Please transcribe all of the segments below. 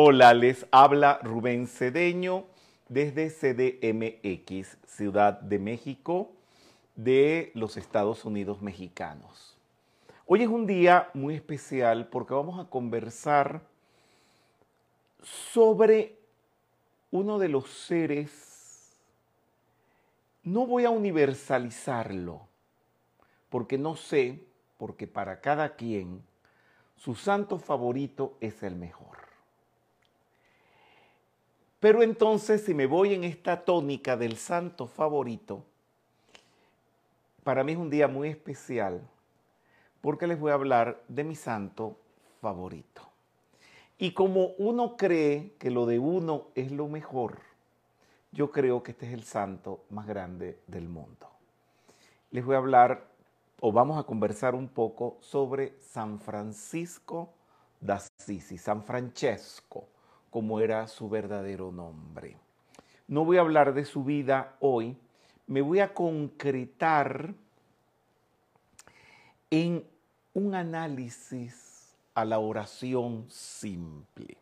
Hola, les habla Rubén Cedeño desde CDMX, Ciudad de México, de los Estados Unidos mexicanos. Hoy es un día muy especial porque vamos a conversar sobre uno de los seres, no voy a universalizarlo, porque no sé, porque para cada quien su santo favorito es el mejor. Pero entonces, si me voy en esta tónica del santo favorito, para mí es un día muy especial porque les voy a hablar de mi santo favorito. Y como uno cree que lo de uno es lo mejor, yo creo que este es el santo más grande del mundo. Les voy a hablar o vamos a conversar un poco sobre San Francisco de Assisi, San Francesco, como era su verdadero nombre. No voy a hablar de su vida hoy, me voy a concretar en un análisis a la oración simple.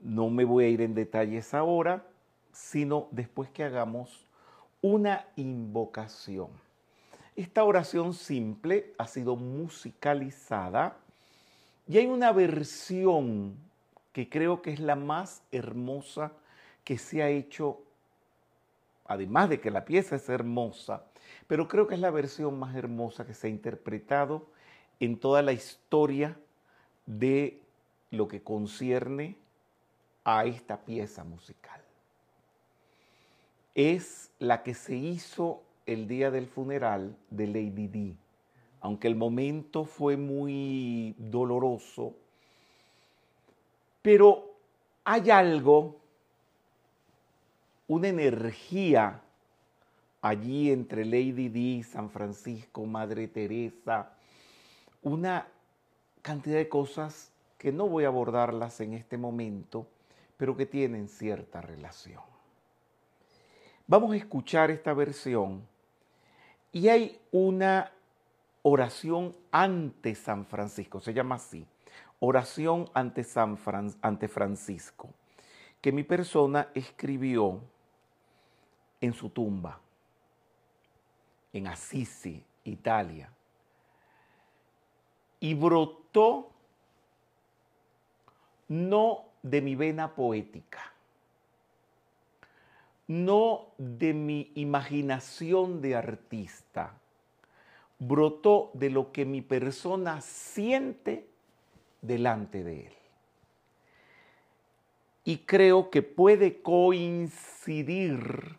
No me voy a ir en detalles ahora, sino después que hagamos una invocación. Esta oración simple ha sido musicalizada y hay una versión que creo que es la más hermosa que se ha hecho, además de que la pieza es hermosa, pero creo que es la versión más hermosa que se ha interpretado en toda la historia de lo que concierne a esta pieza musical. Es la que se hizo el día del funeral de Lady Di. Aunque el momento fue muy doloroso, pero hay algo, una energía allí entre Lady Di, San Francisco, Madre Teresa, una cantidad de cosas que no voy a abordarlas en este momento, pero que tienen cierta relación. Vamos a escuchar esta versión y hay una oración ante San Francisco, se llama así, oración ante, San Francisco, que mi persona escribió en su tumba, en Assisi, Italia, y brotó no de mi vena poética, no de mi imaginación de artista, brotó de lo que mi persona siente delante de él. Y creo que puede coincidir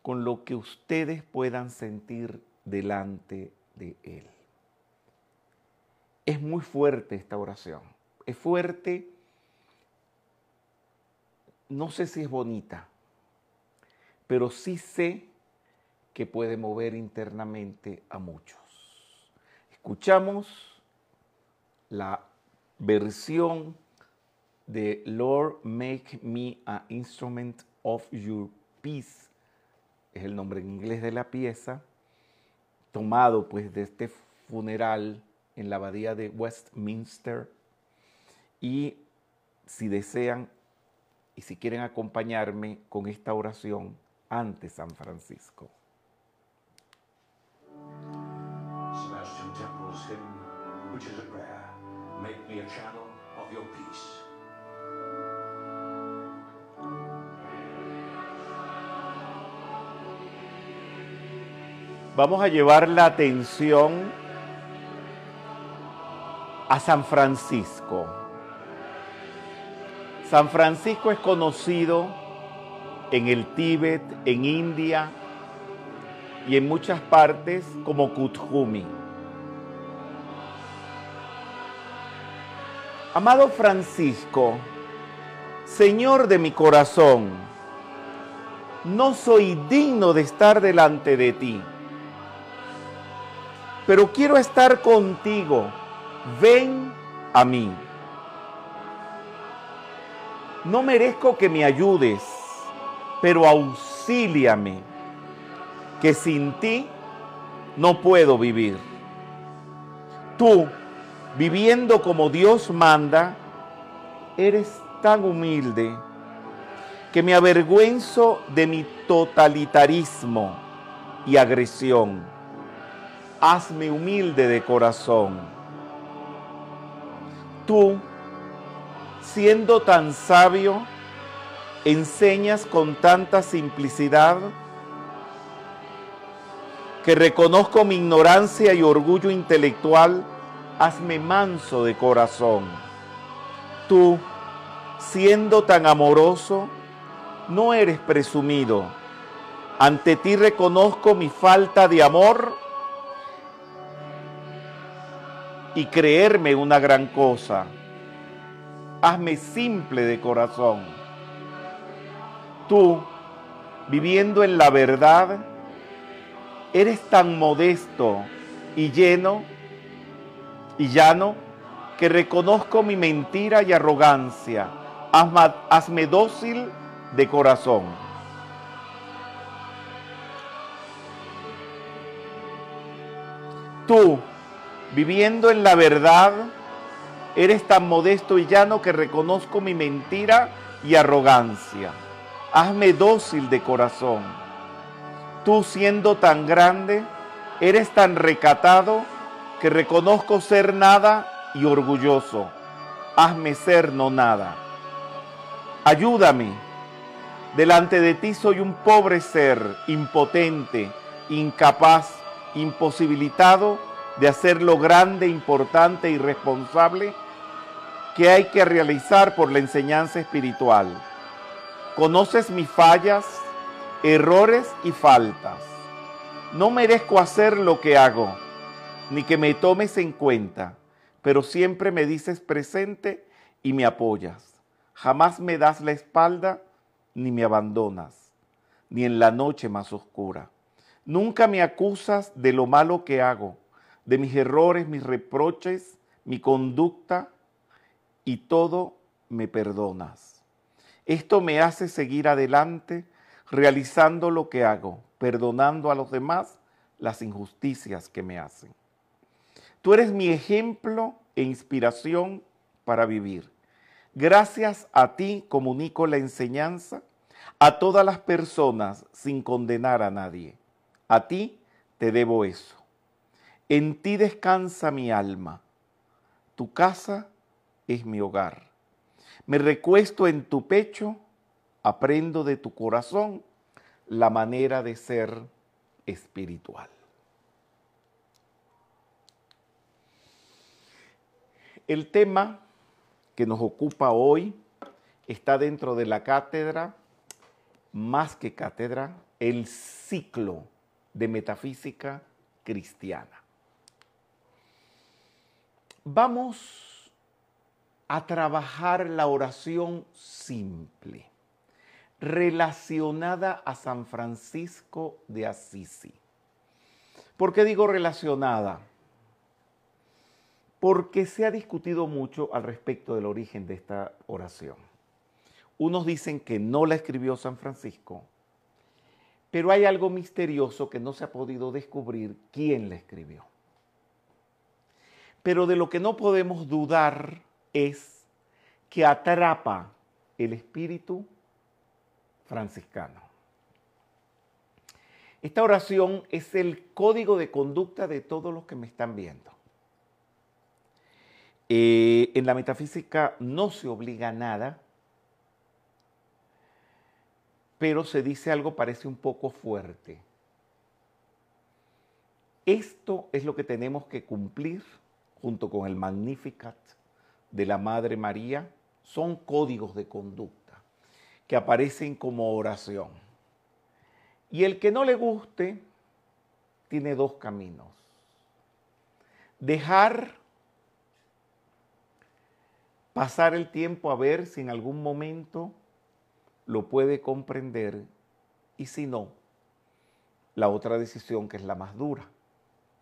con lo que ustedes puedan sentir delante de él. Es muy fuerte esta oración. Es fuerte, no sé si es bonita, pero sí sé que puede mover internamente a muchos. Escuchamos la versión de Lord Make Me an Instrument of Your Peace, es el nombre en inglés de la pieza, tomado pues de este funeral en la abadía de Westminster. Y si desean y si quieren acompañarme con esta oración, ante San Francisco. Sebastian Temple's hymn, which is a prayer, make me a channel of your peace. Vamos a llevar la atención a San Francisco. San Francisco es conocido en el Tíbet, en India y en muchas partes como Kuthumi. Amado Francisco, Señor de mi corazón, no soy digno de estar delante de ti, pero quiero estar contigo. Ven a mí. No merezco que me ayudes pero auxíliame, que sin ti no puedo vivir. Tú, viviendo como Dios manda, eres tan humilde que me avergüenzo de mi totalitarismo y agresión. Hazme humilde de corazón. Tú, siendo tan sabio, enseñas con tanta simplicidad que reconozco mi ignorancia y orgullo intelectual, hazme manso de corazón. Tú, siendo tan amoroso, no eres presumido. Ante ti reconozco mi falta de amor y creerme una gran cosa. Hazme simple de corazón. Tú, viviendo en la verdad, eres tan modesto y lleno y llano que reconozco mi mentira y arrogancia. Hazme, hazme dócil de corazón. Tú, viviendo en la verdad, eres tan modesto y llano que reconozco mi mentira y arrogancia. Hazme dócil de corazón. Tú siendo tan grande, eres tan recatado que reconozco ser nada y orgulloso. Hazme ser no nada. Ayúdame Delante de ti soy un pobre ser, impotente, incapaz, imposibilitado de hacer lo grande, importante y responsable que hay que realizar por la enseñanza espiritual. Conoces mis fallas, errores y faltas. No merezco hacer lo que hago, ni que me tomes en cuenta, pero siempre me dices presente y me apoyas. Jamás me das la espalda ni me abandonas, ni en la noche más oscura. Nunca me acusas de lo malo que hago, de mis errores, mis reproches, mi conducta, y todo me perdonas. Esto me hace seguir adelante realizando lo que hago, perdonando a los demás las injusticias que me hacen. Tú eres mi ejemplo e inspiración para vivir. Gracias a ti comunico la enseñanza a todas las personas sin condenar a nadie. A ti te debo eso. En ti descansa mi alma. Tu casa es mi hogar. Me recuesto en tu pecho, aprendo de tu corazón la manera de ser espiritual. El tema que nos ocupa hoy está dentro de la cátedra, más que cátedra, el ciclo de metafísica cristiana. Vamos a trabajar la oración simple, relacionada a San Francisco de Asisi. ¿Por qué digo relacionada? Porque se ha discutido mucho al respecto del origen de esta oración. Unos dicen que no la escribió San Francisco, pero hay algo misterioso que no se ha podido descubrir quién la escribió. Pero de lo que no podemos dudar es que atrapa el espíritu franciscano. Esta oración es el código de conducta de todos los que me están viendo. Eh, en la metafísica no se obliga a nada, pero se dice algo parece un poco fuerte. Esto es lo que tenemos que cumplir junto con el Magnificat de la Madre María. Son códigos de conducta que aparecen como oración. Y el que no le guste tiene dos caminos. Dejar pasar el tiempo a ver si en algún momento lo puede comprender y si no, la otra decisión que es la más dura,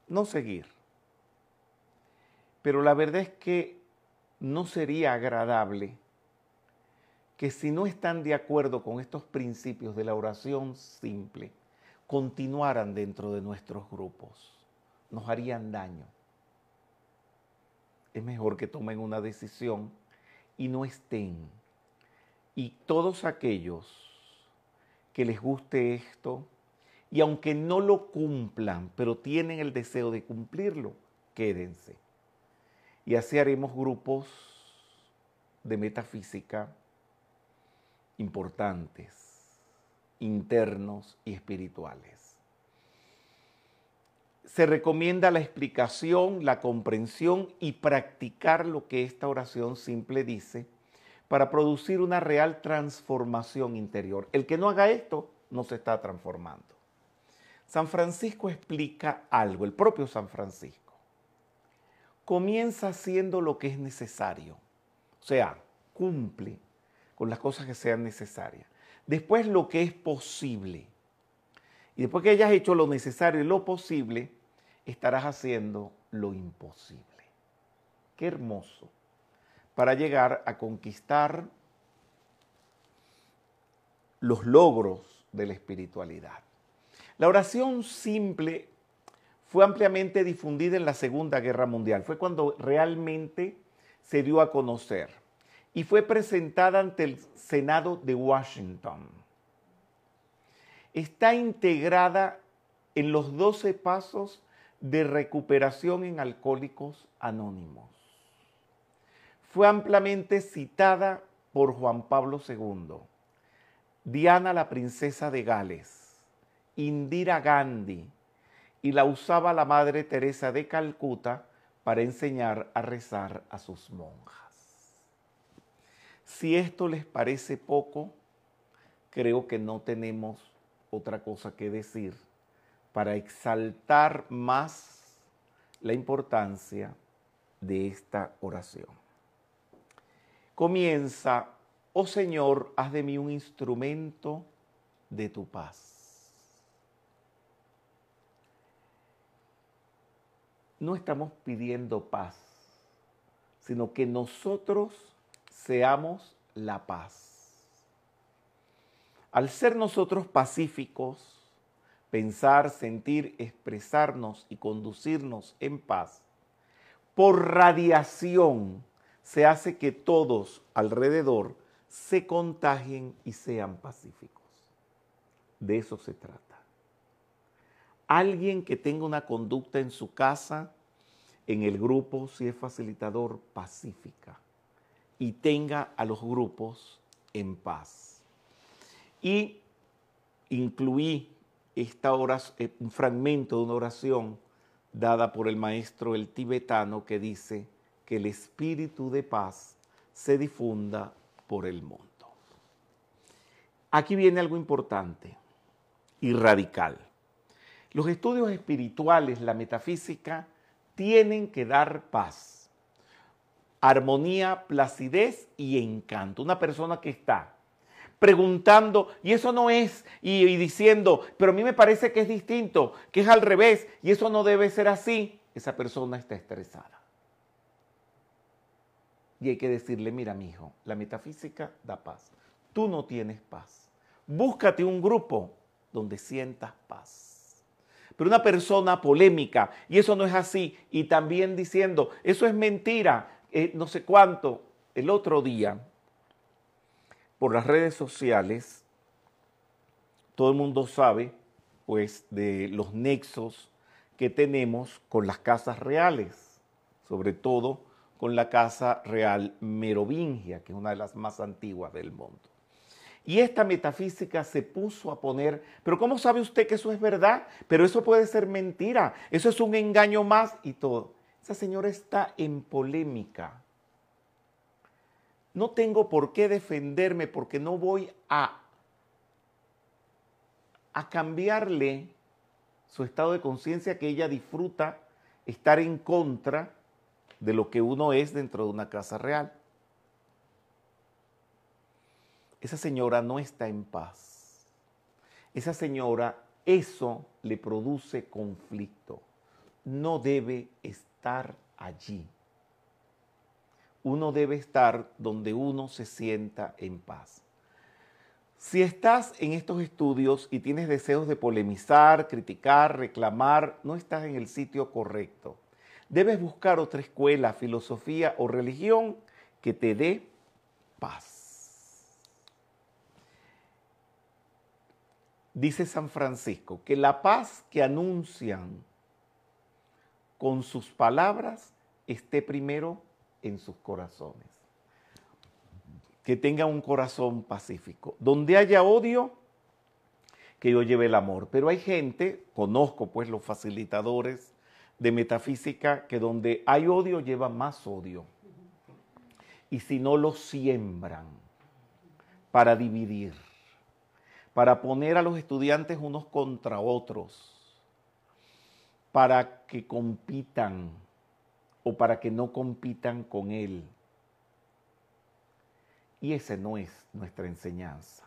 no seguir. Pero la verdad es que no sería agradable que si no están de acuerdo con estos principios de la oración simple, continuaran dentro de nuestros grupos. Nos harían daño. Es mejor que tomen una decisión y no estén. Y todos aquellos que les guste esto, y aunque no lo cumplan, pero tienen el deseo de cumplirlo, quédense. Y así haremos grupos de metafísica importantes, internos y espirituales. Se recomienda la explicación, la comprensión y practicar lo que esta oración simple dice para producir una real transformación interior. El que no haga esto no se está transformando. San Francisco explica algo, el propio San Francisco. Comienza haciendo lo que es necesario, o sea, cumple con las cosas que sean necesarias. Después lo que es posible. Y después que hayas hecho lo necesario y lo posible, estarás haciendo lo imposible. Qué hermoso. Para llegar a conquistar los logros de la espiritualidad. La oración simple fue ampliamente difundida en la Segunda Guerra Mundial. Fue cuando realmente se dio a conocer y fue presentada ante el Senado de Washington. Está integrada en los 12 pasos de recuperación en alcohólicos anónimos. Fue ampliamente citada por Juan Pablo II, Diana la princesa de Gales, Indira Gandhi, y la usaba la Madre Teresa de Calcuta para enseñar a rezar a sus monjas. Si esto les parece poco, creo que no tenemos otra cosa que decir para exaltar más la importancia de esta oración. Comienza, oh Señor, haz de mí un instrumento de tu paz. No estamos pidiendo paz, sino que nosotros seamos la paz. Al ser nosotros pacíficos, pensar, sentir, expresarnos y conducirnos en paz, por radiación se hace que todos alrededor se contagien y sean pacíficos. De eso se trata. Alguien que tenga una conducta en su casa, en el grupo, si es facilitador, pacífica y tenga a los grupos en paz. Y incluí esta eh, un fragmento de una oración dada por el maestro el tibetano que dice que el espíritu de paz se difunda por el mundo. Aquí viene algo importante y radical. Los estudios espirituales, la metafísica, tienen que dar paz armonía, placidez y encanto. Una persona que está preguntando, y eso no es, y, diciendo, pero a mí me parece que es distinto, que es al revés, y eso no debe ser así, esa persona está estresada. Y hay que decirle, mira, mi hijo, la metafísica da paz. Tú no tienes paz. Búscate un grupo donde sientas paz. Pero una persona polémica, y eso no es así, y también diciendo, eso es mentira, eh, no sé cuánto, el otro día, por las redes sociales, todo el mundo sabe, pues, de los nexos que tenemos con las casas reales, sobre todo con la casa real merovingia, que es una de las más antiguas del mundo. Y esta metafísica se puso a poner, pero ¿cómo sabe usted que eso es verdad? Pero eso puede ser mentira, eso es un engaño más y todo. Esa señora está en polémica. No tengo por qué defenderme porque no voy a, a cambiarle su estado de conciencia que ella disfruta estar en contra de lo que uno es dentro de una casa real. Esa señora no está en paz. Esa señora, eso le produce conflicto. No debe estar allí. Uno debe estar donde uno se sienta en paz. Si estás en estos estudios y tienes deseos de polemizar, criticar, reclamar, no estás en el sitio correcto. Debes buscar otra escuela, filosofía o religión que te dé paz. Dice San Francisco que la paz que anuncian con sus palabras esté primero en sus corazones. Que tenga un corazón pacífico. Donde haya odio, que yo lleve el amor. Pero hay gente, conozco pues los facilitadores de metafísica, que donde hay odio lleva más odio. Y si no lo siembran para dividir, para poner a los estudiantes unos contra otros, para que compitan o para que no compitan con él. Y esa no es nuestra enseñanza.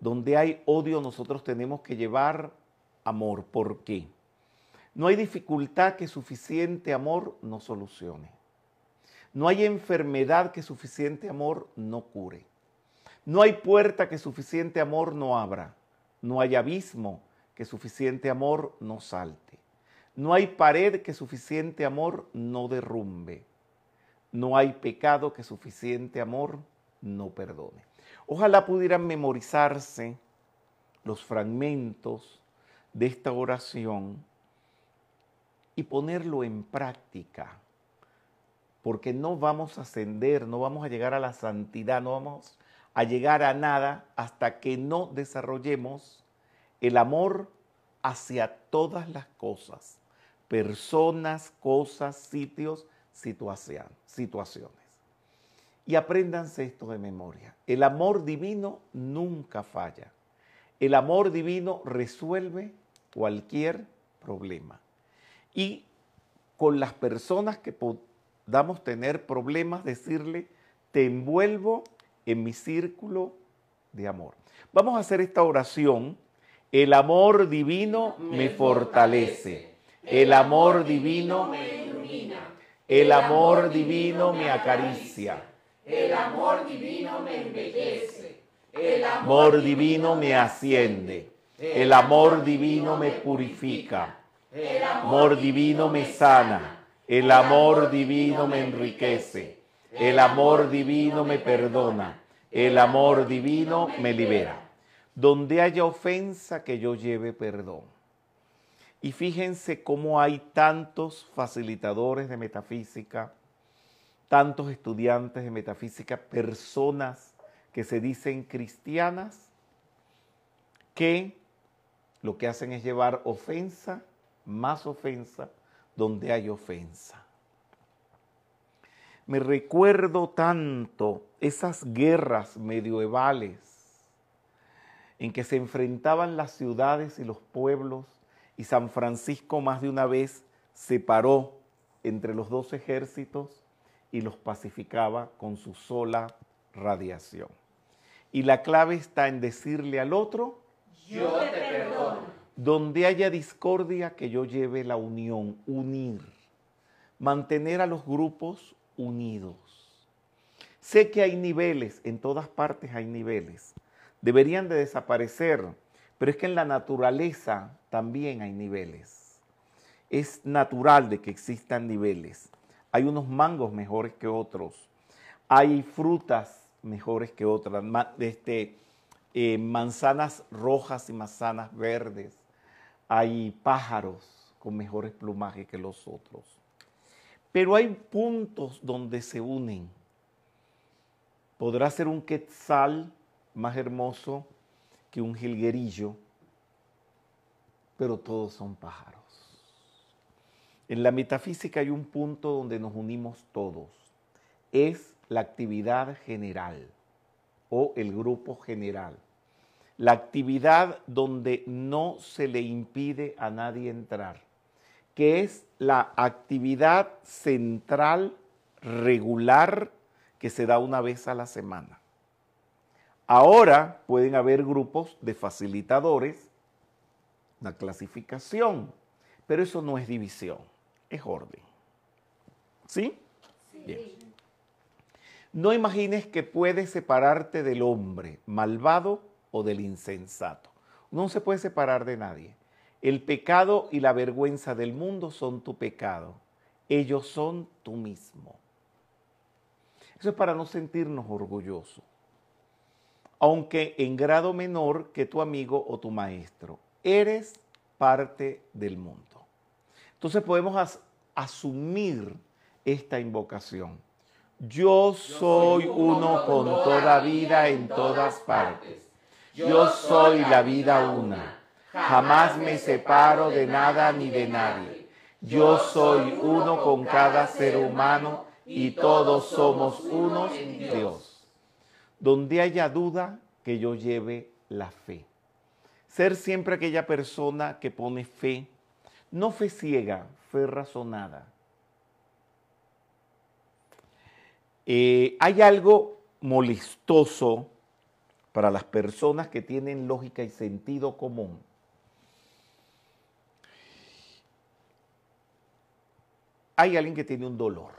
Donde hay odio nosotros tenemos que llevar amor. ¿Por qué? No hay dificultad que suficiente amor no solucione. No hay enfermedad que suficiente amor no cure. No hay puerta que suficiente amor no abra. No hay abismo que suficiente amor no salte. No hay pared que suficiente amor no derrumbe. No hay pecado que suficiente amor no perdone. Ojalá pudieran memorizarse los fragmentos de esta oración y ponerlo en práctica, porque no vamos a ascender, no vamos a llegar a la santidad, no vamos a llegar a nada hasta que no desarrollemos el amor hacia todas las cosas personas, cosas, sitios, situaciones. Y apréndanse esto de memoria. El amor divino nunca falla. El amor divino resuelve cualquier problema. Y con las personas que podamos tener problemas, decirle, te envuelvo en mi círculo de amor. Vamos a hacer esta oración. El amor divino me fortalece. El amor divino me ilumina. El amor divino me acaricia. El amor divino me embellece. El amor divino me asciende. El amor divino me purifica. El amor divino me sana. El amor divino me enriquece. El amor divino me perdona. El amor divino me libera. Donde haya ofensa, que yo lleve perdón. Y fíjense cómo hay tantos facilitadores de metafísica, tantos estudiantes de metafísica, personas que se dicen cristianas, que lo que hacen es llevar ofensa, más ofensa, donde hay ofensa. Me recuerdo tanto esas guerras medievales en que se enfrentaban las ciudades y los pueblos y San Francisco más de una vez separó entre los dos ejércitos y los pacificaba con su sola radiación. Y la clave está en decirle al otro, yo te perdono. Donde haya discordia, que yo lleve la unión, unir, mantener a los grupos unidos. Sé que hay niveles, en todas partes hay niveles. Deberían de desaparecer pero es que en la naturaleza también hay niveles. Es natural de que existan niveles. Hay unos mangos mejores que otros. Hay frutas mejores que otras. Este, eh, manzanas rojas y manzanas verdes. Hay pájaros con mejores plumajes que los otros. Pero hay puntos donde se unen. Podrá ser un quetzal más hermoso que un jilguerillo, pero todos son pájaros. En la metafísica hay un punto donde nos unimos todos. Es la actividad general o el grupo general. La actividad donde no se le impide a nadie entrar, que es la actividad central regular que se da una vez a la semana. Ahora pueden haber grupos de facilitadores, una clasificación, pero eso no es división, es orden. ¿Sí? sí. No imagines que puedes separarte del hombre malvado o del insensato. No se puede separar de nadie. El pecado y la vergüenza del mundo son tu pecado. Ellos son tú mismo. Eso es para no sentirnos orgullosos. Aunque en grado menor que tu amigo o tu maestro. Eres parte del mundo. Entonces podemos asumir esta invocación. Yo soy uno con toda vida en todas partes. Yo soy la vida una. Jamás me separo de nada ni de nadie. Yo soy uno con cada ser humano y todos somos unos Dios. Donde haya duda, que yo lleve la fe. Ser siempre aquella persona que pone fe, no fe ciega, fe razonada. Eh, hay algo molestoso para las personas que tienen lógica y sentido común. Hay alguien que tiene un dolor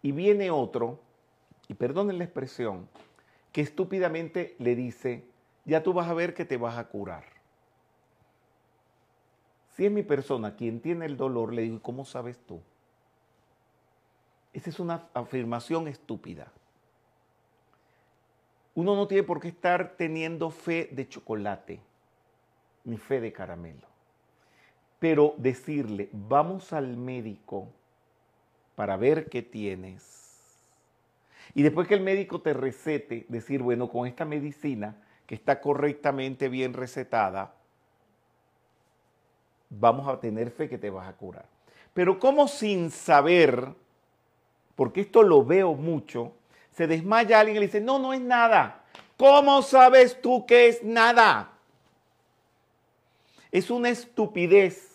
y viene otro, y perdonen la expresión, que estúpidamente le dice, ya tú vas a ver que te vas a curar. Si es mi persona quien tiene el dolor, le digo, ¿cómo sabes tú? Esa es una afirmación estúpida. Uno no tiene por qué estar teniendo fe de chocolate, ni fe de caramelo. Pero decirle, vamos al médico para ver qué tienes. Y después que el médico te recete, decir, bueno, con esta medicina que está correctamente bien recetada, vamos a tener fe que te vas a curar. Pero como sin saber, porque esto lo veo mucho, se desmaya alguien y le dice, no, no es nada. ¿Cómo sabes tú que es nada? Es una estupidez.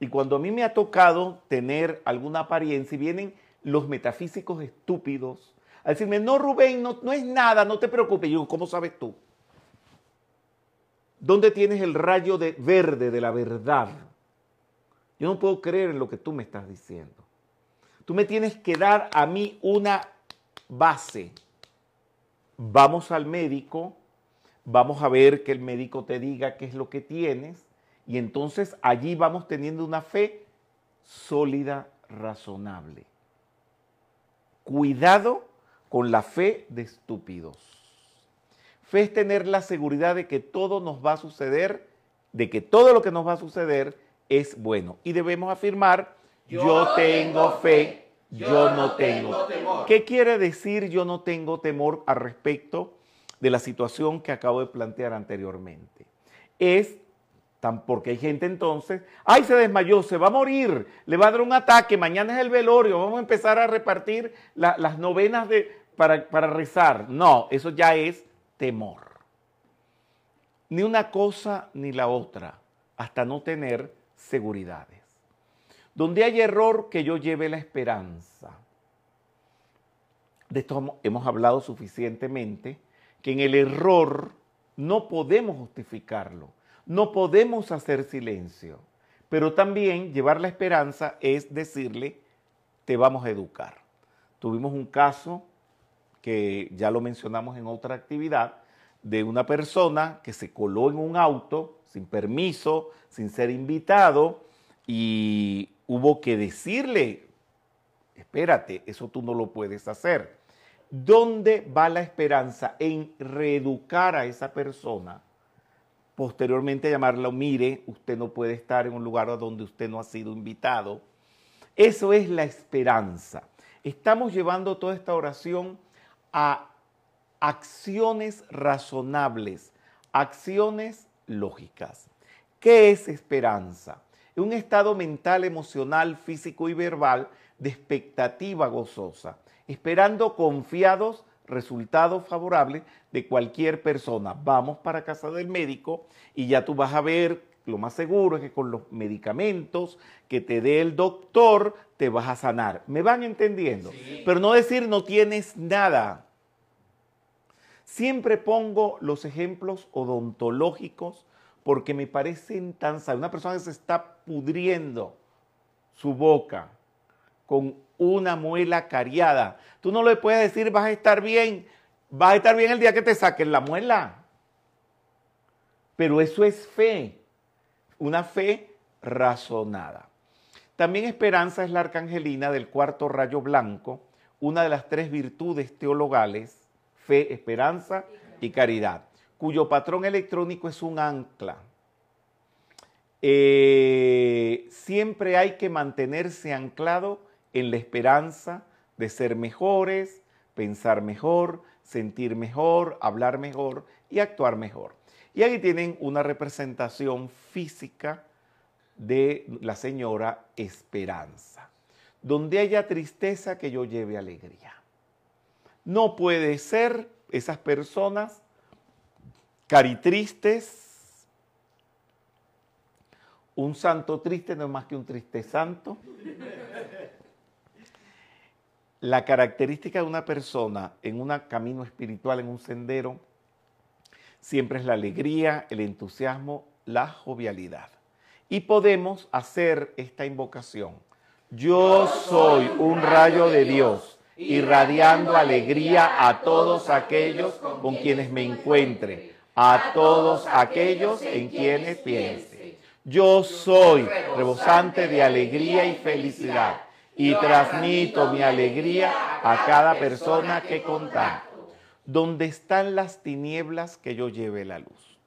Y cuando a mí me ha tocado tener alguna apariencia y vienen los metafísicos estúpidos a decirme, no Rubén, no, no es nada, no te preocupes. Yo, ¿cómo sabes tú? ¿Dónde tienes el rayo de verde de la verdad? Yo no puedo creer en lo que tú me estás diciendo. Tú me tienes que dar a mí una base. Vamos al médico, vamos a ver que el médico te diga qué es lo que tienes y entonces allí vamos teniendo una fe sólida, razonable. Cuidado con la fe de estúpidos. Fe es tener la seguridad de que todo nos va a suceder, de que todo lo que nos va a suceder es bueno. Y debemos afirmar, yo, tengo fe, yo no tengo. temor. ¿Qué quiere decir yo no tengo temor al respecto de la situación que acabo de plantear anteriormente? Es porque hay gente entonces, ay, se desmayó, se va a morir, le va a dar un ataque, mañana es el velorio, vamos a empezar a repartir las novenas de, para, para rezar. No, eso ya es temor. Ni una cosa ni la otra, hasta no tener seguridades. Donde hay error, que yo lleve la esperanza. De esto hemos hablado suficientemente, que en el error no podemos justificarlo, no podemos hacer silencio, pero también llevar la esperanza es decirle, te vamos a educar. Tuvimos un caso que ya lo mencionamos en otra actividad, de una persona que se coló en un auto sin permiso, sin ser invitado, y hubo que decirle, espérate, eso tú no lo puedes hacer. ¿Dónde va la esperanza en reeducar a esa persona? Posteriormente llamarla, mire, usted no puede estar en un lugar donde usted no ha sido invitado. Eso es la esperanza. Estamos llevando toda esta oración a acciones razonables, acciones lógicas. ¿Qué es esperanza? Es un estado mental, emocional, físico y verbal de expectativa gozosa, esperando confiados resultados favorables de cualquier persona. Vamos para casa del médico y ya tú vas a ver, lo más seguro es que con los medicamentos que te dé el doctor te vas a sanar. ¿Me van entendiendo? Pero no decir no tienes nada. Siempre pongo los ejemplos odontológicos porque me parecen tan sabios. Una persona que se está pudriendo su boca con una muela cariada. Tú no le puedes decir vas a estar bien, vas a estar bien el día que te saquen la muela. Pero eso es fe, una fe razonada. También esperanza es la arcangelina del cuarto rayo blanco, una de las tres virtudes teologales, fe, esperanza y caridad, cuyo patrón electrónico es un ancla. Eh, siempre hay que mantenerse anclado en la esperanza de ser mejores, pensar mejor, sentir mejor, hablar mejor y actuar mejor. Y aquí tienen una representación física de la señora Esperanza. Donde haya tristeza, que yo lleve alegría. No puede ser esas personas caritristes. Un santo triste no es más que un triste santo. La característica de una persona en un camino espiritual, en un sendero, siempre es la alegría, el entusiasmo, la jovialidad. Y podemos hacer esta invocación. Yo soy un rayo de Dios, irradiando alegría a todos aquellos con quienes me encuentre, a todos aquellos en quienes piense. Yo soy rebosante de alegría y felicidad y transmito mi alegría a cada persona que contacto. Donde están las tinieblas que yo lleve la luz.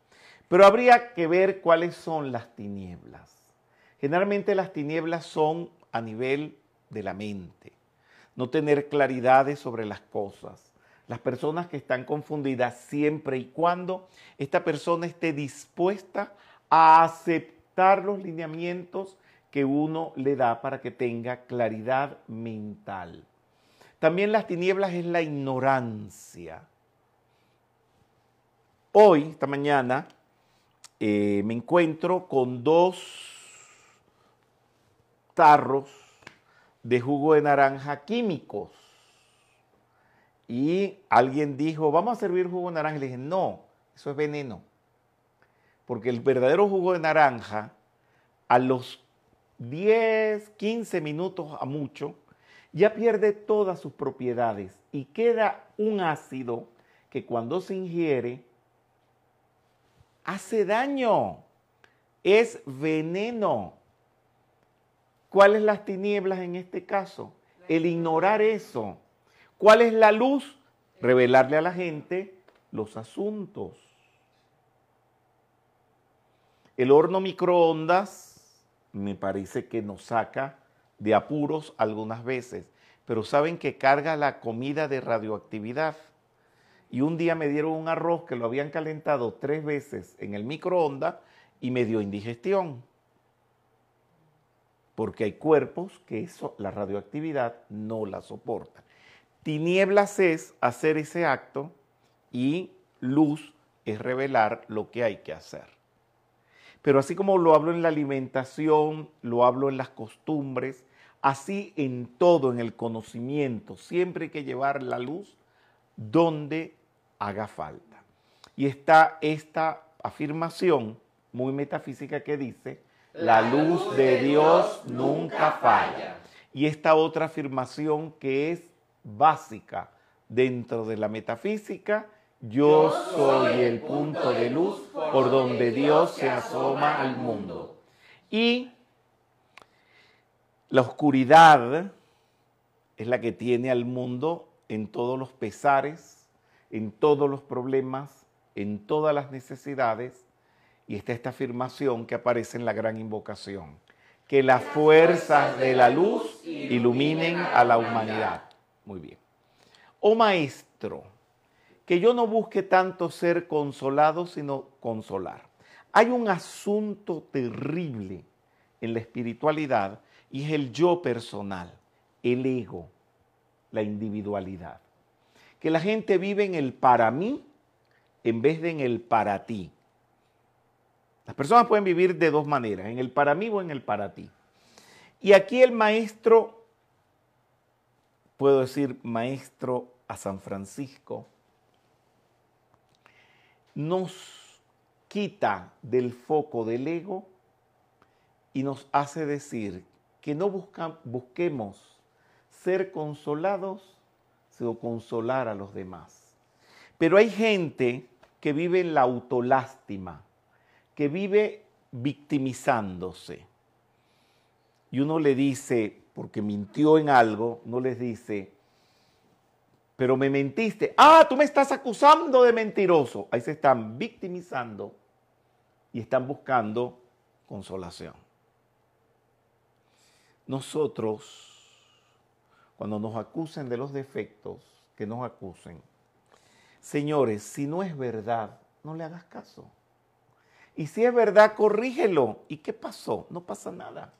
Pero habría que ver cuáles son las tinieblas. Generalmente las tinieblas son a nivel de la mente, no tener claridades sobre las cosas. Las personas que están confundidas siempre y cuando esta persona esté dispuesta a aceptar los lineamientos que uno le da para que tenga claridad mental. También las tinieblas es la ignorancia. Hoy, esta mañana, eh, me encuentro con dos tarros de jugo de naranja químicos. Y alguien dijo, vamos a servir jugo de naranja. Y le dije, no, eso es veneno. Porque el verdadero jugo de naranja, a los 10, 15 minutos a mucho, ya pierde todas sus propiedades y queda un ácido que cuando se ingiere hace daño. Es veneno. ¿Cuáles las tinieblas en este caso? El ignorar eso. ¿Cuál es la luz? Revelarle a la gente los asuntos. El horno microondas me parece que nos saca de apuros algunas veces, pero saben que carga la comida de radioactividad. Y un día me dieron un arroz que lo habían calentado tres veces en el microondas y me dio indigestión porque hay cuerpos que eso, la radioactividad no la soporta. Tinieblas es hacer ese acto y luz es revelar lo que hay que hacer. Pero así como lo hablo en la alimentación, lo hablo en las costumbres, así en todo, en el conocimiento, siempre hay que llevar la luz donde haga falta. Y está esta afirmación muy metafísica que dice, la luz de Dios nunca falla. Y esta otra afirmación que es básica dentro de la metafísica, yo soy el punto de luz por donde Dios se asoma al mundo. Y la oscuridad es la que tiene al mundo en todos los pesares, en todos los problemas, en todas las necesidades, y está esta afirmación que aparece en la gran invocación. Que las fuerzas de la luz iluminen a la humanidad. Muy bien. Oh Maestro, que yo no busque tanto ser consolado, sino consolar. Hay un asunto terrible en la espiritualidad y es el yo personal, el ego, la individualidad. Que la gente vive en el para mí en vez de en el para ti. Las personas pueden vivir de dos maneras, en el para mí o en el para ti. Y aquí el maestro, puedo decir maestro a San Francisco, nos quita del foco del ego y nos hace decir que no busquemos ser consolados, sino consolar a los demás. Pero hay gente que vive en la autolástima que vive victimizándose. y uno le dice, porque mintió en algo, no les dice, pero me mentiste. Ah, tú me estás acusando de mentiroso. Ahí se están victimizando y están buscando consolación. Nosotros, cuando nos acusen de los defectos, que nos acusen. Señores, si no es verdad, no le hagas caso. Y si es verdad, corrígelo. ¿Y qué pasó? No pasa nada.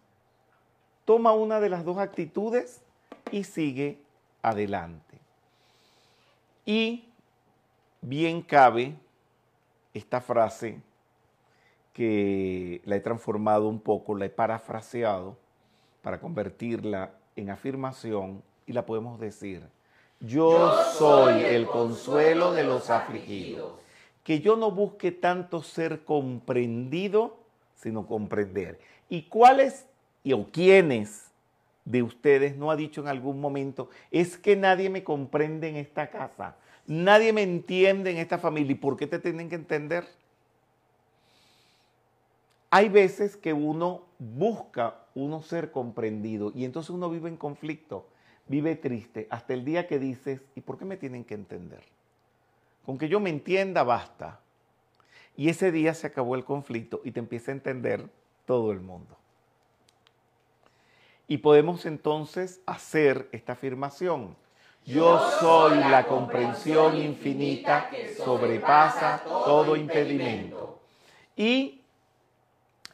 Toma una de las dos actitudes y sigue adelante. Y bien cabe esta frase que la he transformado un poco, la he parafraseado para convertirla en afirmación y la podemos decir. Yo soy el consuelo de los afligidos. Que yo no busque tanto ser comprendido, sino comprender. ¿Y cuáles o quiénes de ustedes no ha dicho en algún momento, es que nadie me comprende en esta casa, nadie me entiende en esta familia? ¿Y por qué te tienen que entender? Hay veces que uno busca uno ser comprendido y entonces uno vive en conflicto, vive triste, hasta el día que dices, ¿y por qué me tienen que entender? Con que yo me entienda basta. Y ese día se acabó el conflicto y te empieza a entender todo el mundo. Y podemos entonces hacer esta afirmación. Yo soy la comprensión infinita que sobrepasa todo impedimento. Y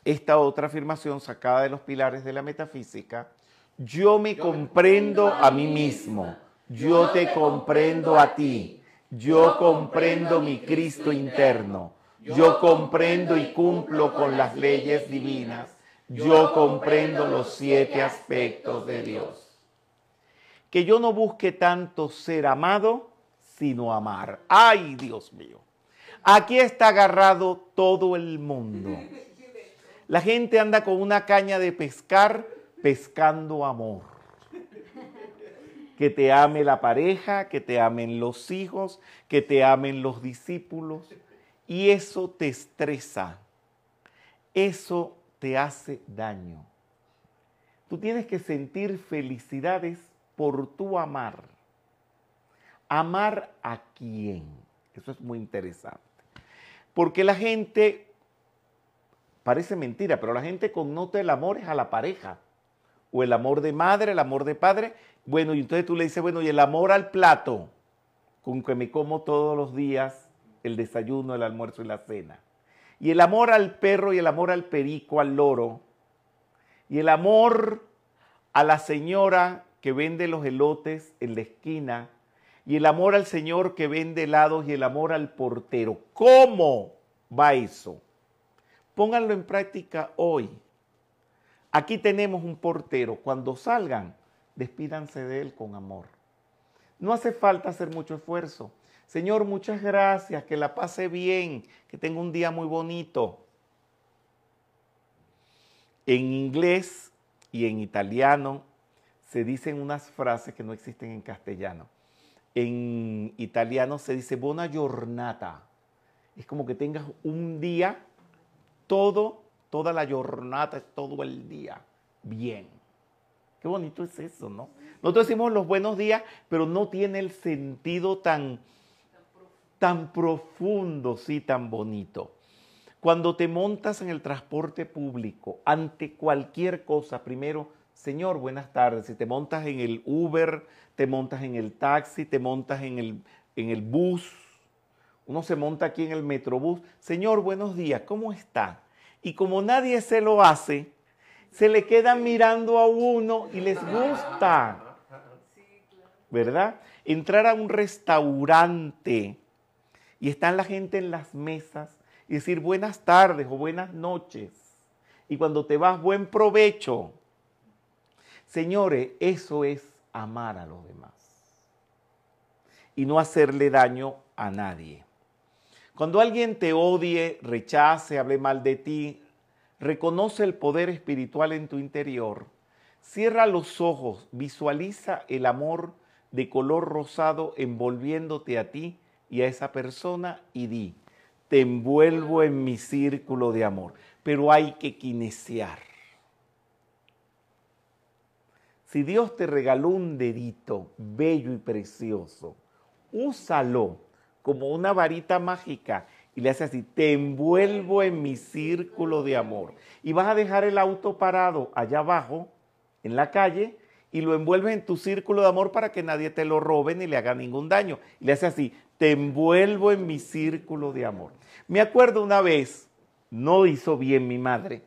esta otra afirmación sacada de los pilares de la metafísica, yo me comprendo a mí mismo, yo te comprendo a ti, yo comprendo mi Cristo interno, yo comprendo y cumplo con las leyes divinas, yo comprendo los siete aspectos de Dios. Que yo no busque tanto ser amado, sino amar. Ay, Dios mío. Aquí está agarrado todo el mundo. La gente anda con una caña de pescar pescando amor. Que te ame la pareja, que te amen los hijos, que te amen los discípulos. Y eso te estresa. Eso te hace daño. Tú tienes que sentir felicidades por tu amar. ¿Amar a quién? Eso es muy interesante. Porque la gente, parece mentira, pero la gente connota el amor es a la pareja. O el amor de madre, el amor de padre. Bueno, y entonces tú le dices, bueno, y el amor al plato, con que me como todos los días el desayuno, el almuerzo y la cena y el amor al perro y el amor al perico, al loro, y el amor a la señora que vende los elotes en la esquina, y el amor al señor que vende helados y el amor al portero. ¿Cómo va eso? Pónganlo en práctica hoy. Aquí tenemos un portero. Cuando salgan, despídanse de él con amor. No hace falta hacer mucho esfuerzo. Señor, muchas gracias, que la pase bien, que tenga un día muy bonito. En inglés y en italiano se dicen unas frases que no existen en castellano. En italiano se dice buona giornata. Es como que tengas un día, todo, toda la jornada, todo el día, bien. Qué bonito es eso, ¿no? Nosotros decimos los buenos días, pero no tiene el sentido tan, tan profundo, sí, tan bonito. Cuando te montas en el transporte público, ante cualquier cosa, primero, Señor, buenas tardes. Si te montas en el Uber, te montas en el taxi, te montas en el, en el bus, uno se monta aquí en el metrobús. Señor, buenos días, ¿cómo está? Y como nadie se lo hace, se le quedan mirando a uno y les gusta. ¿Verdad? Entrar a un restaurante y están la gente en las mesas y decir buenas tardes o buenas noches. Y cuando te vas, buen provecho. Señores, eso es amar a los demás y no hacerle daño a nadie. Cuando alguien te odie, rechace, hable mal de ti, reconoce el poder espiritual en tu interior, cierra los ojos, visualiza el amor de color rosado envolviéndote a ti y a esa persona y di, te envuelvo en mi círculo de amor. Pero hay que kinesiar. Si Dios te regaló un dedito bello y precioso, úsalo como una varita mágica y le hace así, te envuelvo en mi círculo de amor. Y vas a dejar el auto parado allá abajo, en la calle, y lo envuelves en tu círculo de amor para que nadie te lo robe ni le haga ningún daño. Y le hace así, te envuelvo en mi círculo de amor. Me acuerdo una vez, no hizo bien mi madre,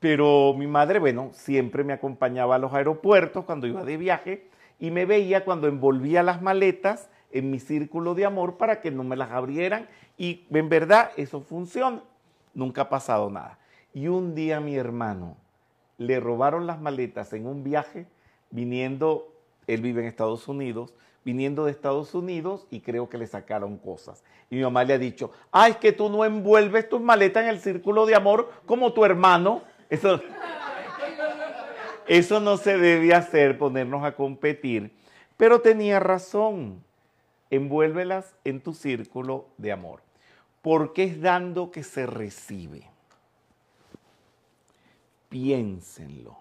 pero mi madre, bueno, siempre me acompañaba a los aeropuertos cuando iba de viaje y me veía cuando envolvía las maletas en mi círculo de amor para que no me las abrieran y en verdad eso funciona. Nunca ha pasado nada. Y un día mi hermano le robaron las maletas en un viaje viniendo, él vive en Estados Unidos, viniendo de Estados Unidos y creo que le sacaron cosas. Y mi mamá le ha dicho, ah, es que tú no envuelves tus maletas en el círculo de amor como tu hermano. Eso, eso no se debe hacer, ponernos a competir. Pero tenía razón envuélvelas en tu círculo de amor, porque es dando que se recibe. Piénsenlo.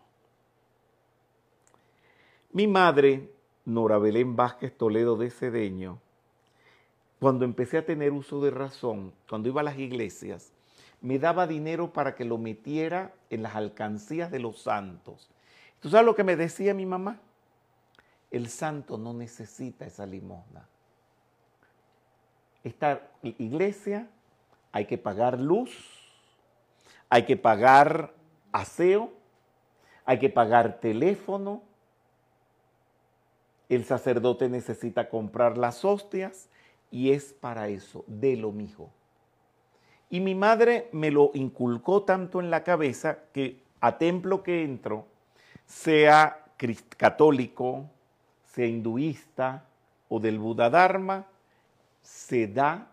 Mi madre, Nora Belén Vázquez Toledo de Cedeño, cuando empecé a tener uso de razón, cuando iba a las iglesias, me daba dinero para que lo metiera en las alcancías de los santos. ¿Tú sabes lo que me decía mi mamá? El santo no necesita esa limosna esta iglesia hay que pagar luz, hay que pagar aseo, hay que pagar teléfono, el sacerdote necesita comprar las hostias y es para eso, de lo mijo. Y mi madre me lo inculcó tanto en la cabeza que a templo que entro, sea católico, sea hinduista o del Buda Dharma, se da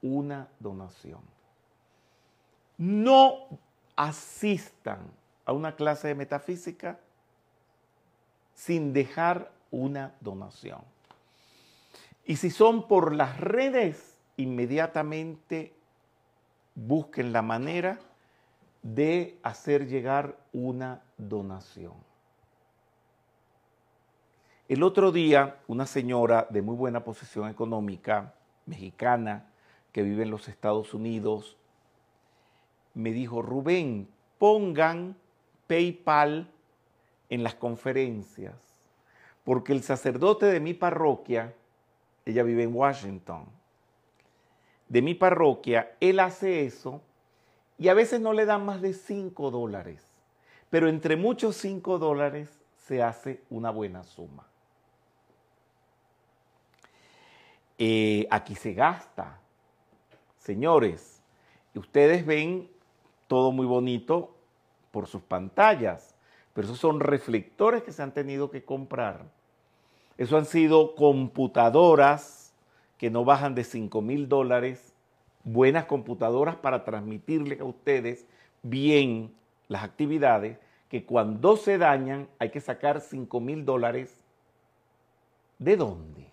una donación. No asistan a una clase de metafísica sin dejar una donación. Y si son por las redes, inmediatamente busquen la manera de hacer llegar una donación. El otro día, una señora de muy buena posición económica, mexicana, que vive en los Estados Unidos, me dijo, Rubén, pongan PayPal en las conferencias, porque el sacerdote de mi parroquia, ella vive en Washington, de mi parroquia, él hace eso y a veces no le dan más de 5 dólares, pero entre muchos 5 dólares se hace una buena suma. Eh, aquí se gasta. Señores, ustedes ven todo muy bonito por sus pantallas, pero esos son reflectores que se han tenido que comprar. Eso han sido computadoras que no bajan de 5 mil dólares, buenas computadoras para transmitirles a ustedes bien las actividades, que cuando se dañan hay que sacar 5 mil dólares. ¿De dónde?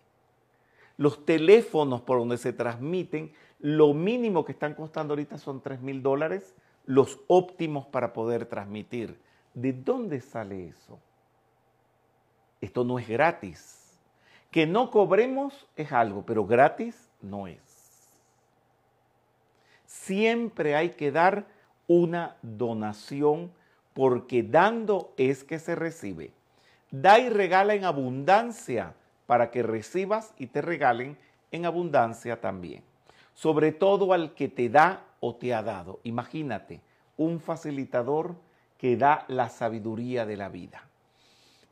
Los teléfonos por donde se transmiten, lo mínimo que están costando ahorita son 3 mil dólares, los óptimos para poder transmitir. ¿De dónde sale eso? Esto no es gratis. Que no cobremos es algo, pero gratis no es. Siempre hay que dar una donación porque dando es que se recibe. Da y regala en abundancia para que recibas y te regalen en abundancia también. Sobre todo al que te da o te ha dado. Imagínate, un facilitador que da la sabiduría de la vida,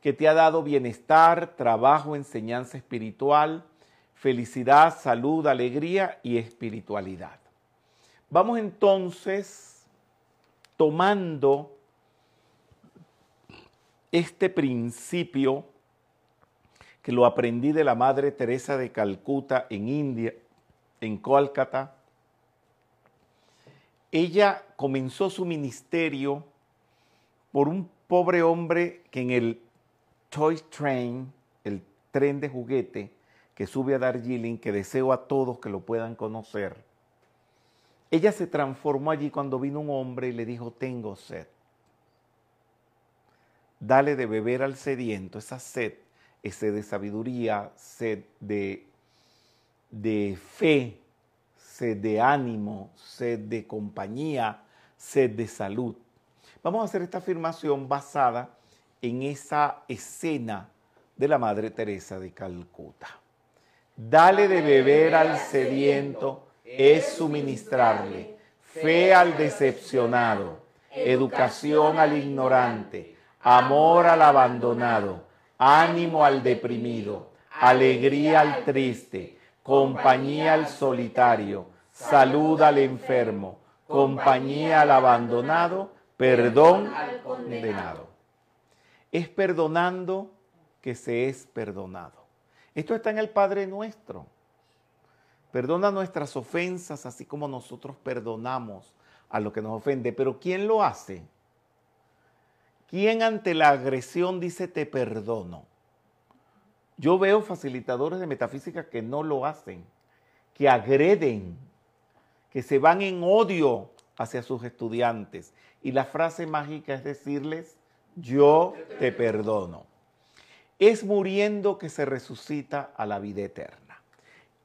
que te ha dado bienestar, trabajo, enseñanza espiritual, felicidad, salud, alegría y espiritualidad. Vamos entonces tomando este principio que lo aprendí de la Madre Teresa de Calcuta en India, en Kolkata. Ella comenzó su ministerio por un pobre hombre que en el Toy Train, el tren de juguete que sube a Darjeeling, que deseo a todos que lo puedan conocer, ella se transformó allí cuando vino un hombre y le dijo, tengo sed. Dale de beber al sediento, esa sed, ese de sabiduría, sed de, de fe, sed de ánimo, sed de compañía, sed de salud. Vamos a hacer esta afirmación basada en esa escena de la Madre Teresa de Calcuta. Dale de beber al sediento es suministrarle fe al decepcionado, educación al ignorante, amor al abandonado, ánimo al deprimido, alegría al triste, compañía al solitario, salud al enfermo, compañía al abandonado, perdón al condenado. Es perdonando que se es perdonado. Esto está en el Padre nuestro. Perdona nuestras ofensas así como nosotros perdonamos a lo que nos ofende. Pero ¿quién lo hace? ¿Quién ante la agresión dice te perdono? Yo veo facilitadores de metafísica que no lo hacen, que agreden, que se van en odio hacia sus estudiantes. Y la frase mágica es decirles, yo te perdono. Es muriendo que se resucita a la vida eterna.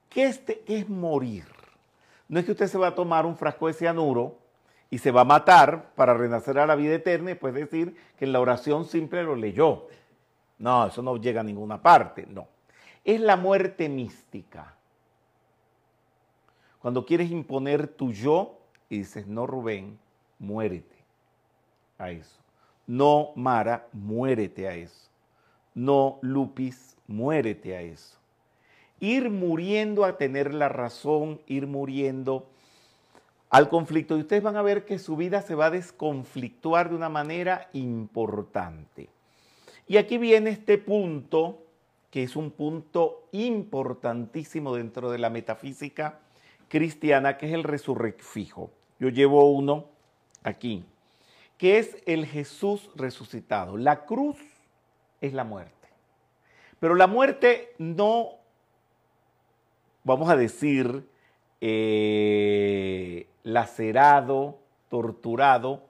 ¿Qué es, es morir? No es que usted se va a tomar un frasco de cianuro y se va a matar para renacer a la vida eterna y después decir que en la oración simple lo leyó. No, eso no llega a ninguna parte, no. Es la muerte mística. Cuando quieres imponer tu yo y dices, no Rubén, muérete a eso. No Mara, muérete a eso. No Lupis, muérete a eso ir muriendo a tener la razón, ir muriendo al conflicto. Y ustedes van a ver que su vida se va a desconflictuar de una manera importante. Y aquí viene este punto, que es un punto importantísimo dentro de la metafísica cristiana, que es el resurrecfijo. Yo llevo uno aquí, que es el Jesús resucitado. La cruz es la muerte. Pero la muerte no vamos a decir, eh, lacerado, torturado,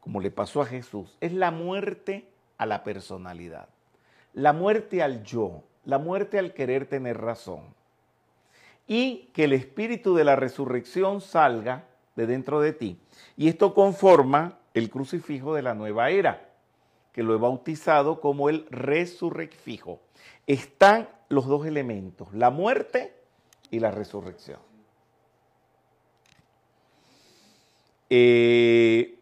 como le pasó a Jesús. Es la muerte a la personalidad, la muerte al yo, la muerte al querer tener razón. Y que el espíritu de la resurrección salga de dentro de ti. Y esto conforma el crucifijo de la nueva era, que lo he bautizado como el resurrecfijo. Están los dos elementos, la muerte y la resurrección. Eh,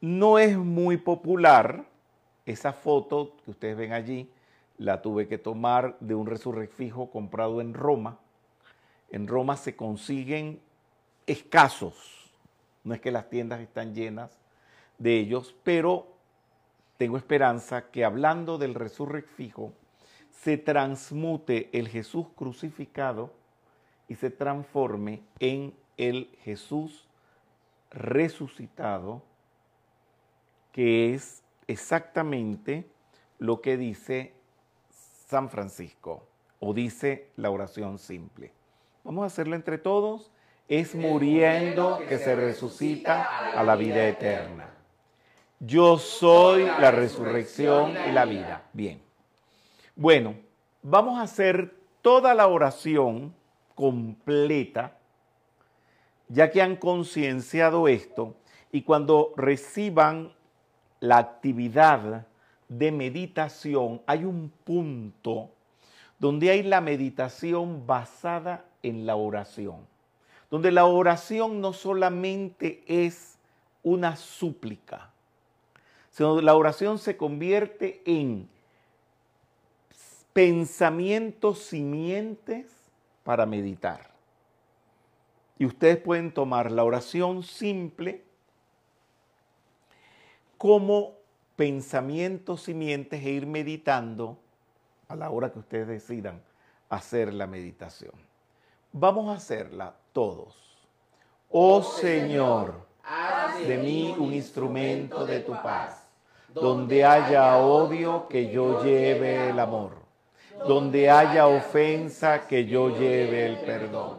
no es muy popular esa foto que ustedes ven allí, la tuve que tomar de un resurrecfijo comprado en Roma. En Roma se consiguen escasos, no es que las tiendas están llenas de ellos, pero tengo esperanza que hablando del resurrecfijo, se transmute el Jesús crucificado y se transforme en el Jesús resucitado, que es exactamente lo que dice San Francisco o dice la oración simple. Vamos a hacerlo entre todos. Es muriendo que se resucita a la vida eterna. Yo soy la resurrección y la vida. Bien. Bueno, vamos a hacer toda la oración completa, ya que han concienciado esto, y cuando reciban la actividad de meditación, hay un punto donde hay la meditación basada en la oración, donde la oración no solamente es una súplica, sino la oración se convierte en pensamientos simientes para meditar. Y ustedes pueden tomar la oración simple como pensamientos simientes e ir meditando a la hora que ustedes decidan hacer la meditación. Vamos a hacerla todos. Oh Señor, haz de mí un instrumento de tu paz. Donde haya odio, que yo lleve el amor donde haya ofensa, que yo lleve el perdón.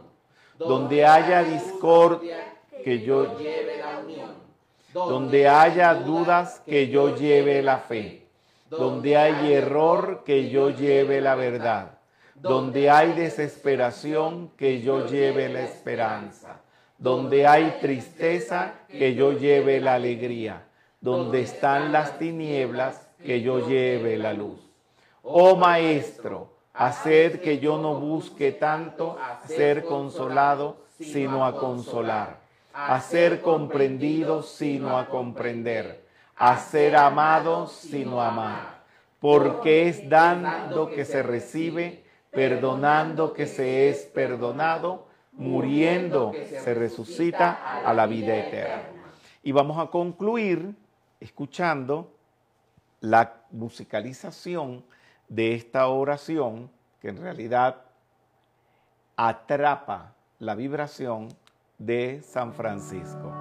Donde haya discordia, que yo lleve la unión. Donde haya dudas, que yo lleve la fe. Donde hay error, que yo lleve la verdad. Donde hay desesperación, que yo lleve la esperanza. Donde hay tristeza, que yo lleve la alegría. Donde están las tinieblas, que yo lleve la luz. Oh Maestro, haced que yo no busque tanto ser consolado, sino a consolar, a ser comprendido, sino a comprender, a ser amado, sino a amar, porque es dando que se recibe, perdonando que se es perdonado, muriendo se resucita a la vida eterna. Y vamos a concluir escuchando la musicalización de esta oración, que en realidad atrapa la vibración de San Francisco.